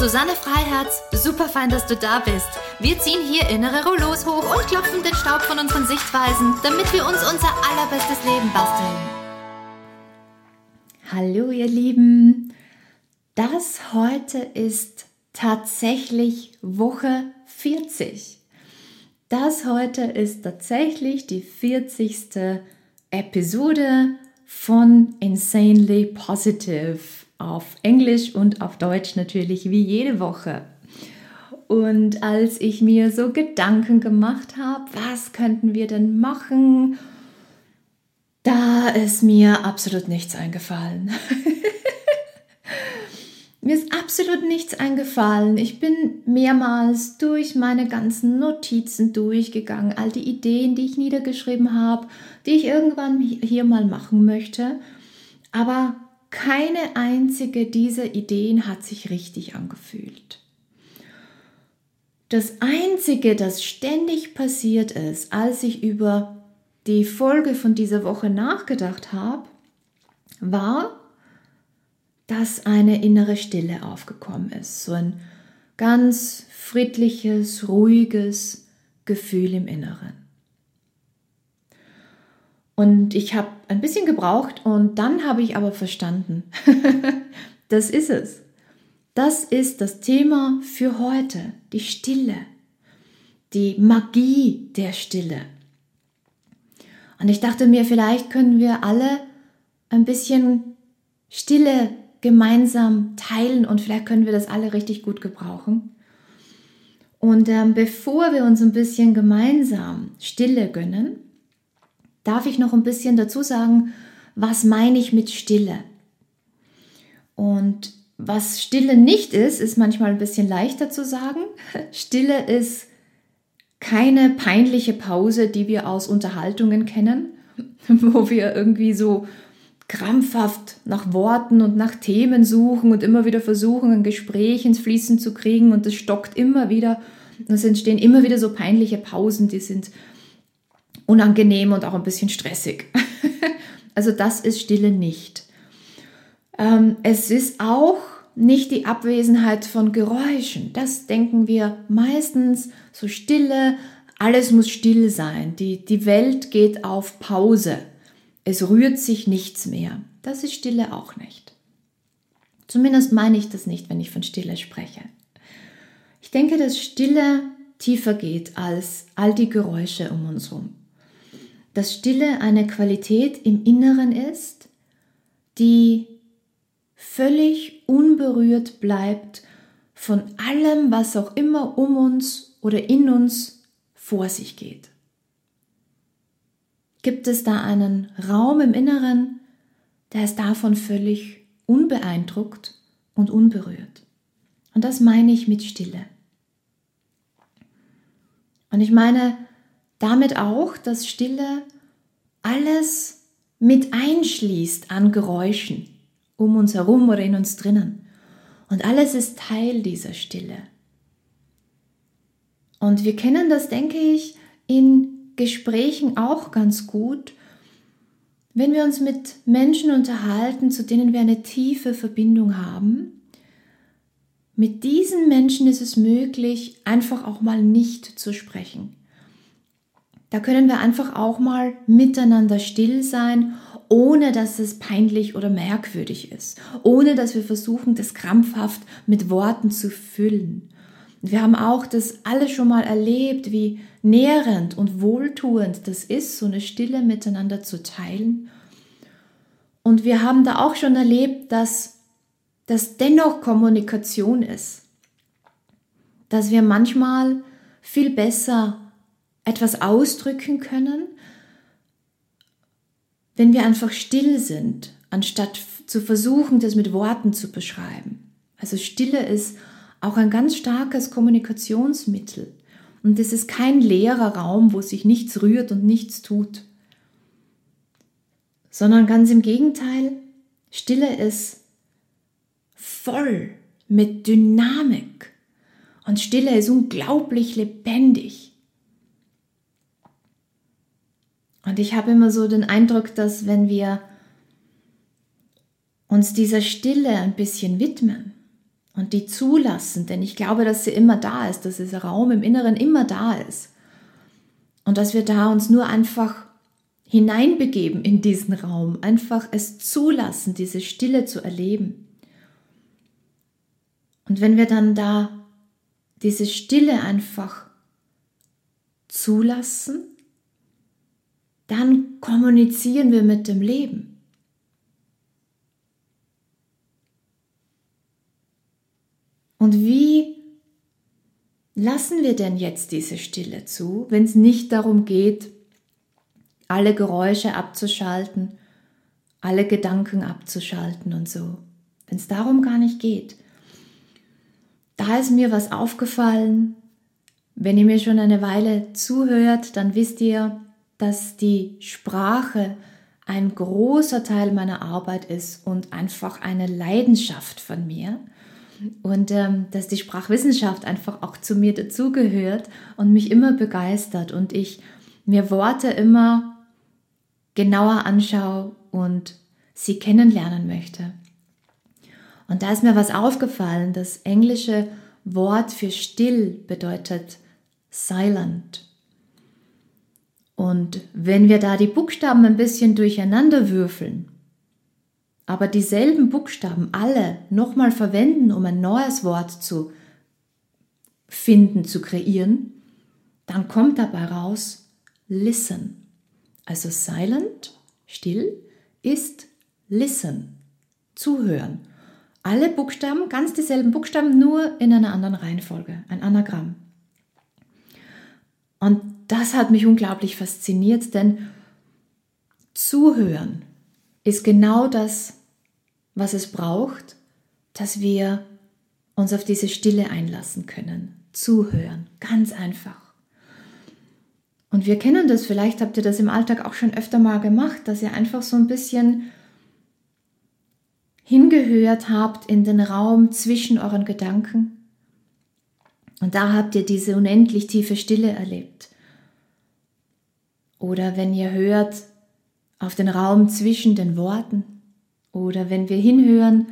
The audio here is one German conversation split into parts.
Susanne Freiherz. Super fein, dass du da bist. Wir ziehen hier innere Rollos hoch und klopfen den Staub von unseren Sichtweisen, damit wir uns unser allerbestes Leben basteln. Hallo ihr Lieben. Das heute ist tatsächlich Woche 40. Das heute ist tatsächlich die 40. Episode von Insanely Positive auf Englisch und auf Deutsch natürlich wie jede Woche. Und als ich mir so Gedanken gemacht habe, was könnten wir denn machen, da ist mir absolut nichts eingefallen. mir ist absolut nichts eingefallen. Ich bin mehrmals durch meine ganzen Notizen durchgegangen, all die Ideen, die ich niedergeschrieben habe, die ich irgendwann hier mal machen möchte. Aber keine einzige dieser Ideen hat sich richtig angefühlt. Das Einzige, das ständig passiert ist, als ich über die Folge von dieser Woche nachgedacht habe, war, dass eine innere Stille aufgekommen ist. So ein ganz friedliches, ruhiges Gefühl im Inneren. Und ich habe ein bisschen gebraucht und dann habe ich aber verstanden, das ist es. Das ist das Thema für heute, die Stille, die Magie der Stille. Und ich dachte mir, vielleicht können wir alle ein bisschen Stille gemeinsam teilen und vielleicht können wir das alle richtig gut gebrauchen. Und ähm, bevor wir uns ein bisschen gemeinsam Stille gönnen, darf ich noch ein bisschen dazu sagen, was meine ich mit Stille? Und was Stille nicht ist, ist manchmal ein bisschen leichter zu sagen. Stille ist keine peinliche Pause, die wir aus Unterhaltungen kennen, wo wir irgendwie so krampfhaft nach Worten und nach Themen suchen und immer wieder versuchen, ein Gespräch ins Fließen zu kriegen und es stockt immer wieder. Es entstehen immer wieder so peinliche Pausen, die sind unangenehm und auch ein bisschen stressig. also das ist Stille nicht. Ähm, es ist auch nicht die Abwesenheit von Geräuschen. Das denken wir meistens so Stille, alles muss still sein. Die, die Welt geht auf Pause. Es rührt sich nichts mehr. Das ist Stille auch nicht. Zumindest meine ich das nicht, wenn ich von Stille spreche. Ich denke, dass Stille tiefer geht als all die Geräusche um uns herum dass Stille eine Qualität im Inneren ist, die völlig unberührt bleibt von allem, was auch immer um uns oder in uns vor sich geht. Gibt es da einen Raum im Inneren, der ist davon völlig unbeeindruckt und unberührt? Und das meine ich mit Stille. Und ich meine, damit auch, dass Stille alles mit einschließt an Geräuschen um uns herum oder in uns drinnen. Und alles ist Teil dieser Stille. Und wir kennen das, denke ich, in Gesprächen auch ganz gut, wenn wir uns mit Menschen unterhalten, zu denen wir eine tiefe Verbindung haben. Mit diesen Menschen ist es möglich, einfach auch mal nicht zu sprechen. Da können wir einfach auch mal miteinander still sein, ohne dass es peinlich oder merkwürdig ist, ohne dass wir versuchen, das krampfhaft mit Worten zu füllen. wir haben auch das alle schon mal erlebt, wie nährend und wohltuend das ist, so eine Stille miteinander zu teilen. Und wir haben da auch schon erlebt, dass das dennoch Kommunikation ist, dass wir manchmal viel besser etwas ausdrücken können, wenn wir einfach still sind, anstatt zu versuchen, das mit Worten zu beschreiben. Also Stille ist auch ein ganz starkes Kommunikationsmittel. Und es ist kein leerer Raum, wo sich nichts rührt und nichts tut. sondern ganz im Gegenteil, Stille ist voll mit Dynamik und Stille ist unglaublich lebendig. Und ich habe immer so den Eindruck, dass wenn wir uns dieser Stille ein bisschen widmen und die zulassen, denn ich glaube, dass sie immer da ist, dass dieser Raum im Inneren immer da ist und dass wir da uns nur einfach hineinbegeben in diesen Raum, einfach es zulassen, diese Stille zu erleben. Und wenn wir dann da diese Stille einfach zulassen, dann kommunizieren wir mit dem Leben. Und wie lassen wir denn jetzt diese Stille zu, wenn es nicht darum geht, alle Geräusche abzuschalten, alle Gedanken abzuschalten und so. Wenn es darum gar nicht geht. Da ist mir was aufgefallen. Wenn ihr mir schon eine Weile zuhört, dann wisst ihr, dass die Sprache ein großer Teil meiner Arbeit ist und einfach eine Leidenschaft von mir. Und ähm, dass die Sprachwissenschaft einfach auch zu mir dazugehört und mich immer begeistert und ich mir Worte immer genauer anschaue und sie kennenlernen möchte. Und da ist mir was aufgefallen. Das englische Wort für still bedeutet silent. Und wenn wir da die Buchstaben ein bisschen durcheinander würfeln, aber dieselben Buchstaben alle nochmal verwenden, um ein neues Wort zu finden, zu kreieren, dann kommt dabei raus listen. Also silent, still, ist listen, zuhören. Alle Buchstaben, ganz dieselben Buchstaben, nur in einer anderen Reihenfolge, ein Anagramm. Und das hat mich unglaublich fasziniert, denn zuhören ist genau das, was es braucht, dass wir uns auf diese Stille einlassen können. Zuhören, ganz einfach. Und wir kennen das, vielleicht habt ihr das im Alltag auch schon öfter mal gemacht, dass ihr einfach so ein bisschen hingehört habt in den Raum zwischen euren Gedanken. Und da habt ihr diese unendlich tiefe Stille erlebt. Oder wenn ihr hört auf den Raum zwischen den Worten. Oder wenn wir hinhören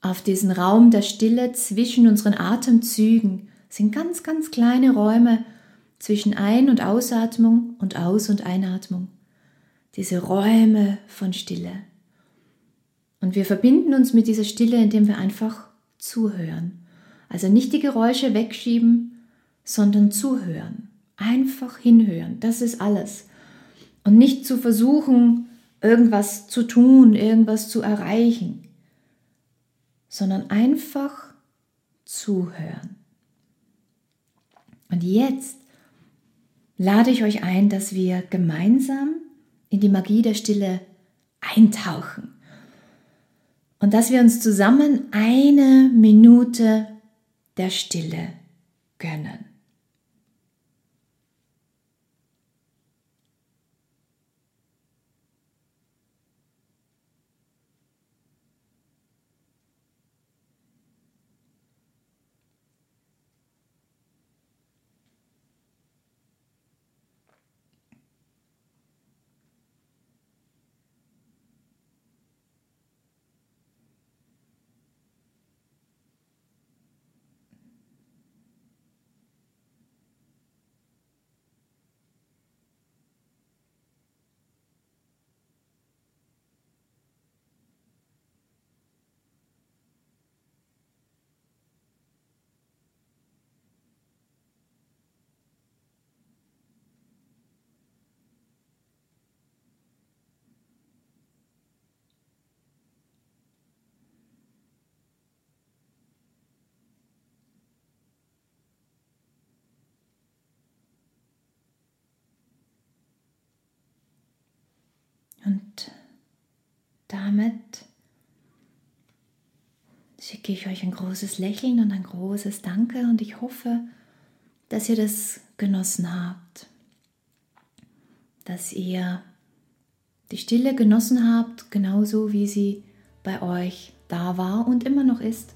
auf diesen Raum der Stille zwischen unseren Atemzügen, sind ganz, ganz kleine Räume, zwischen Ein- und Ausatmung und Aus- und Einatmung. Diese Räume von Stille. Und wir verbinden uns mit dieser Stille, indem wir einfach zuhören. Also nicht die Geräusche wegschieben, sondern zuhören. Einfach hinhören. Das ist alles. Und nicht zu versuchen, irgendwas zu tun, irgendwas zu erreichen, sondern einfach zuhören. Und jetzt lade ich euch ein, dass wir gemeinsam in die Magie der Stille eintauchen und dass wir uns zusammen eine Minute der Stille gönnen. Und damit schicke ich euch ein großes Lächeln und ein großes Danke und ich hoffe, dass ihr das genossen habt, dass ihr die Stille genossen habt, genauso wie sie bei euch da war und immer noch ist.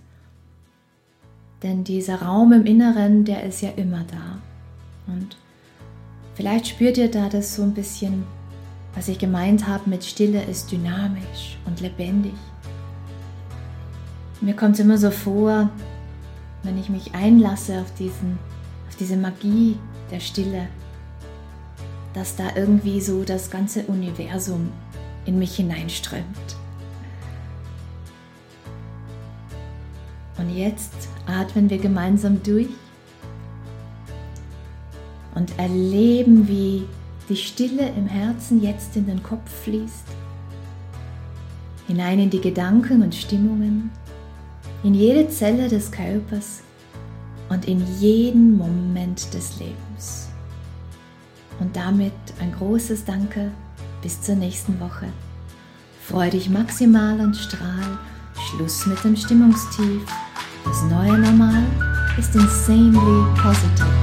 Denn dieser Raum im Inneren, der ist ja immer da. Und vielleicht spürt ihr da das so ein bisschen, was ich gemeint habe mit Stille ist dynamisch und lebendig. Mir kommt es immer so vor, wenn ich mich einlasse auf, diesen, auf diese Magie der Stille, dass da irgendwie so das ganze Universum in mich hineinströmt. Und jetzt atmen wir gemeinsam durch und erleben, wie die Stille im Herzen jetzt in den Kopf fließt, hinein in die Gedanken und Stimmungen, in jede Zelle des Körpers und in jeden Moment des Lebens. Und damit ein großes Danke bis zur nächsten Woche. Freu dich maximal und strahl. Schluss mit dem Stimmungstief. Das neue Normal ist insanely positive.